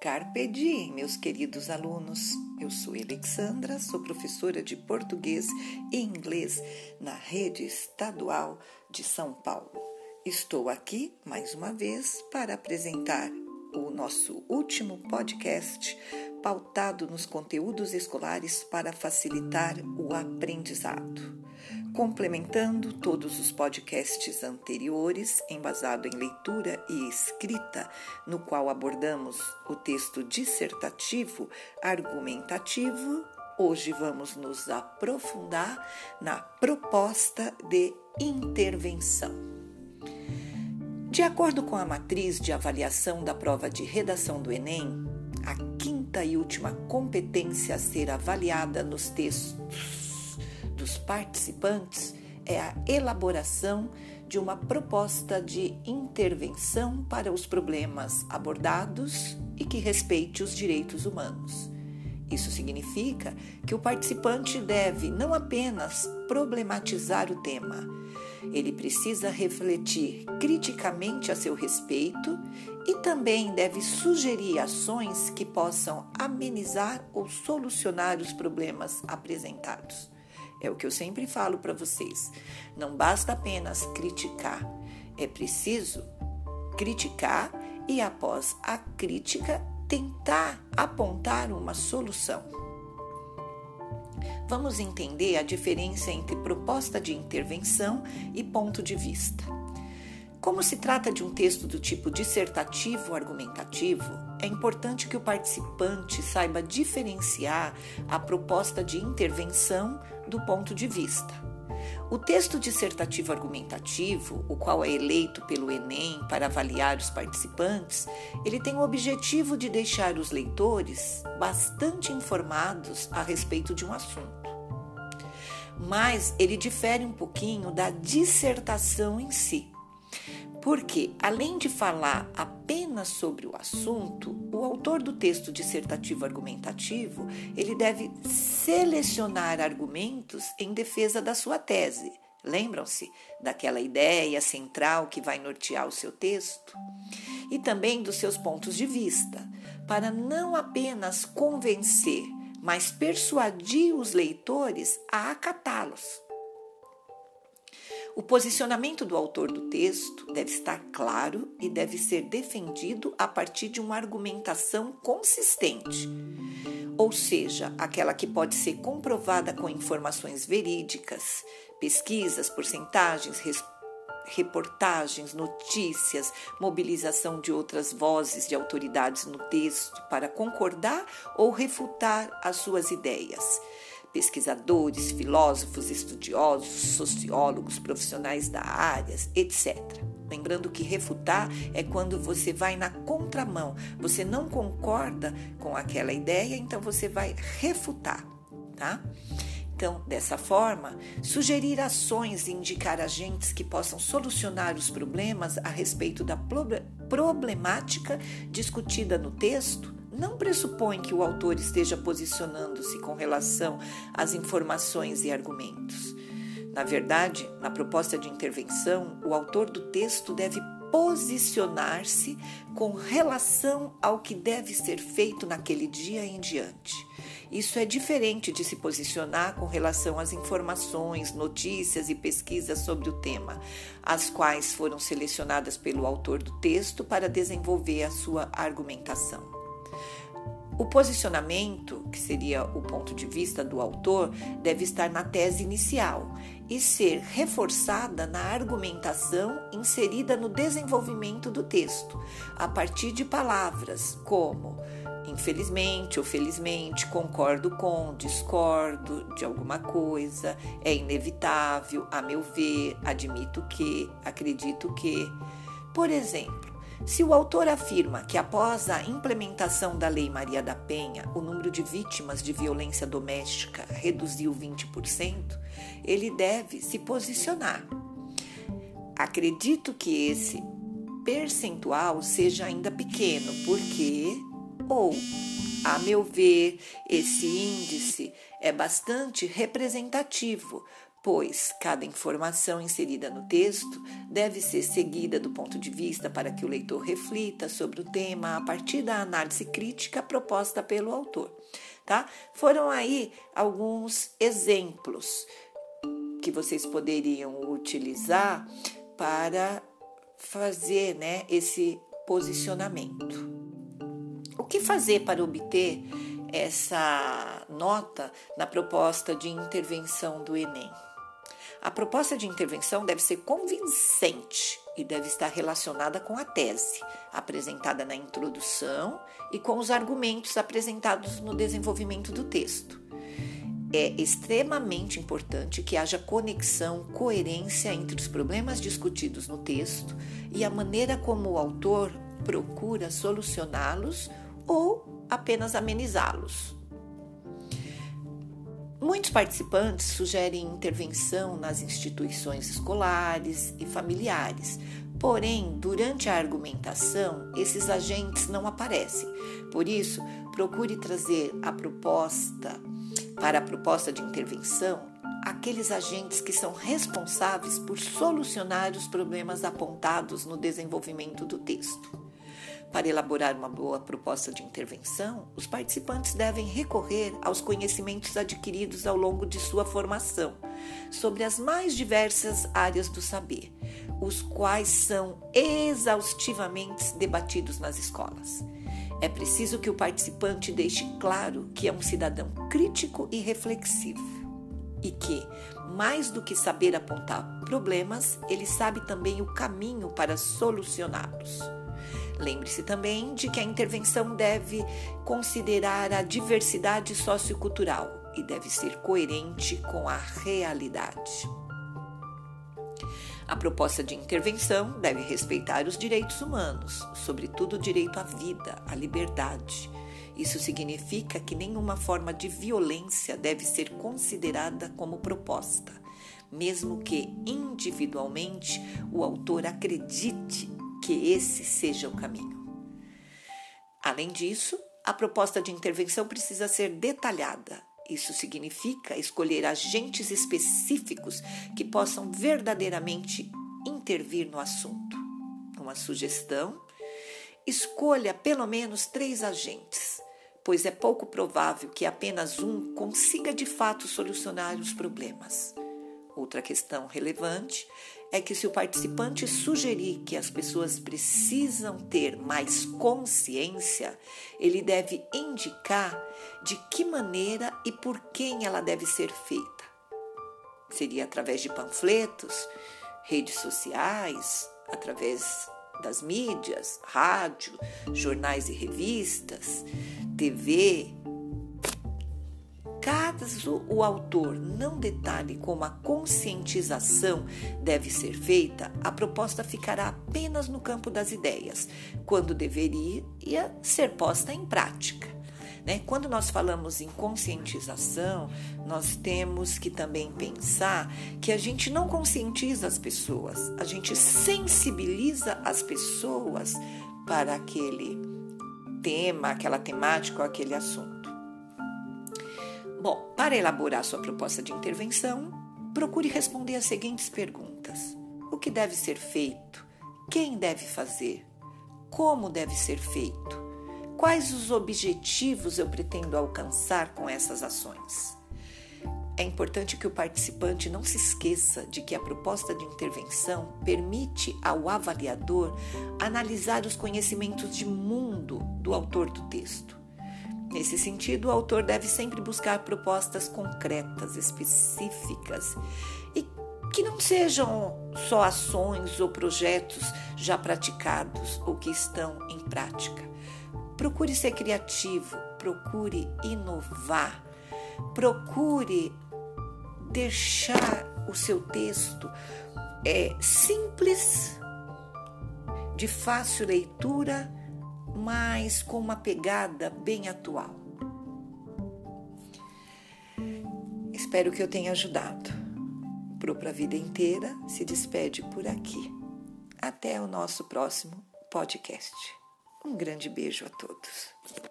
Carpe diem, meus queridos alunos. Eu sou Alexandra, sou professora de português e inglês na rede estadual de São Paulo. Estou aqui mais uma vez para apresentar o nosso último podcast pautado nos conteúdos escolares para facilitar o aprendizado complementando todos os podcasts anteriores, embasado em leitura e escrita, no qual abordamos o texto dissertativo argumentativo. Hoje vamos nos aprofundar na proposta de intervenção. De acordo com a matriz de avaliação da prova de redação do Enem, a quinta e última competência a ser avaliada nos textos dos participantes é a elaboração de uma proposta de intervenção para os problemas abordados e que respeite os direitos humanos. Isso significa que o participante deve não apenas problematizar o tema, ele precisa refletir criticamente a seu respeito e também deve sugerir ações que possam amenizar ou solucionar os problemas apresentados. É o que eu sempre falo para vocês. Não basta apenas criticar, é preciso criticar e, após a crítica, tentar apontar uma solução. Vamos entender a diferença entre proposta de intervenção e ponto de vista. Como se trata de um texto do tipo dissertativo argumentativo, é importante que o participante saiba diferenciar a proposta de intervenção do ponto de vista. O texto dissertativo argumentativo, o qual é eleito pelo Enem para avaliar os participantes, ele tem o objetivo de deixar os leitores bastante informados a respeito de um assunto. Mas ele difere um pouquinho da dissertação em si. Porque, além de falar apenas sobre o assunto, o autor do texto dissertativo argumentativo, ele deve selecionar argumentos em defesa da sua tese. Lembram-se daquela ideia central que vai nortear o seu texto? E também dos seus pontos de vista, para não apenas convencer, mas persuadir os leitores a acatá-los. O posicionamento do autor do texto deve estar claro e deve ser defendido a partir de uma argumentação consistente, ou seja, aquela que pode ser comprovada com informações verídicas, pesquisas, porcentagens, reportagens, notícias, mobilização de outras vozes de autoridades no texto para concordar ou refutar as suas ideias pesquisadores, filósofos, estudiosos, sociólogos, profissionais da área, etc. Lembrando que refutar é quando você vai na contramão, você não concorda com aquela ideia, então você vai refutar, tá? Então, dessa forma, sugerir ações e indicar agentes que possam solucionar os problemas a respeito da problemática discutida no texto não pressupõe que o autor esteja posicionando-se com relação às informações e argumentos. Na verdade, na proposta de intervenção, o autor do texto deve posicionar-se com relação ao que deve ser feito naquele dia em diante. Isso é diferente de se posicionar com relação às informações, notícias e pesquisas sobre o tema, as quais foram selecionadas pelo autor do texto para desenvolver a sua argumentação. O posicionamento, que seria o ponto de vista do autor, deve estar na tese inicial e ser reforçada na argumentação inserida no desenvolvimento do texto, a partir de palavras como infelizmente ou felizmente, concordo com, discordo de alguma coisa, é inevitável, a meu ver, admito que, acredito que. Por exemplo, se o autor afirma que após a implementação da Lei Maria da Penha, o número de vítimas de violência doméstica reduziu 20%, ele deve se posicionar. Acredito que esse percentual seja ainda pequeno, porque, ou, a meu ver, esse índice é bastante representativo, pois cada informação inserida no texto deve ser seguida do ponto de vista para que o leitor reflita sobre o tema a partir da análise crítica proposta pelo autor. Tá? Foram aí alguns exemplos que vocês poderiam utilizar para fazer né, esse posicionamento. O que fazer para obter essa nota na proposta de intervenção do Enem? A proposta de intervenção deve ser convincente e deve estar relacionada com a tese, apresentada na introdução e com os argumentos apresentados no desenvolvimento do texto. É extremamente importante que haja conexão, coerência entre os problemas discutidos no texto e a maneira como o autor procura solucioná-los ou apenas amenizá-los. Muitos participantes sugerem intervenção nas instituições escolares e familiares, porém, durante a argumentação, esses agentes não aparecem. Por isso, procure trazer a proposta para a proposta de intervenção aqueles agentes que são responsáveis por solucionar os problemas apontados no desenvolvimento do texto. Para elaborar uma boa proposta de intervenção, os participantes devem recorrer aos conhecimentos adquiridos ao longo de sua formação sobre as mais diversas áreas do saber, os quais são exaustivamente debatidos nas escolas. É preciso que o participante deixe claro que é um cidadão crítico e reflexivo e que, mais do que saber apontar problemas, ele sabe também o caminho para solucioná-los. Lembre-se também de que a intervenção deve considerar a diversidade sociocultural e deve ser coerente com a realidade. A proposta de intervenção deve respeitar os direitos humanos, sobretudo o direito à vida, à liberdade. Isso significa que nenhuma forma de violência deve ser considerada como proposta, mesmo que individualmente o autor acredite que esse seja o caminho. Além disso, a proposta de intervenção precisa ser detalhada. Isso significa escolher agentes específicos que possam verdadeiramente intervir no assunto. Uma sugestão: escolha pelo menos três agentes, pois é pouco provável que apenas um consiga de fato solucionar os problemas. Outra questão relevante é que se o participante sugerir que as pessoas precisam ter mais consciência, ele deve indicar de que maneira e por quem ela deve ser feita. Seria através de panfletos, redes sociais, através das mídias, rádio, jornais e revistas, TV, Caso o autor não detalhe como a conscientização deve ser feita, a proposta ficará apenas no campo das ideias, quando deveria ser posta em prática. Né? Quando nós falamos em conscientização, nós temos que também pensar que a gente não conscientiza as pessoas, a gente sensibiliza as pessoas para aquele tema, aquela temática ou aquele assunto. Bom, para elaborar sua proposta de intervenção, procure responder as seguintes perguntas: O que deve ser feito? Quem deve fazer? Como deve ser feito? Quais os objetivos eu pretendo alcançar com essas ações? É importante que o participante não se esqueça de que a proposta de intervenção permite ao avaliador analisar os conhecimentos de mundo do autor do texto Nesse sentido, o autor deve sempre buscar propostas concretas, específicas e que não sejam só ações ou projetos já praticados ou que estão em prática. Procure ser criativo, procure inovar, procure deixar o seu texto é, simples, de fácil leitura mas com uma pegada bem atual. Espero que eu tenha ajudado. Pro Pra Vida Inteira se despede por aqui. Até o nosso próximo podcast. Um grande beijo a todos.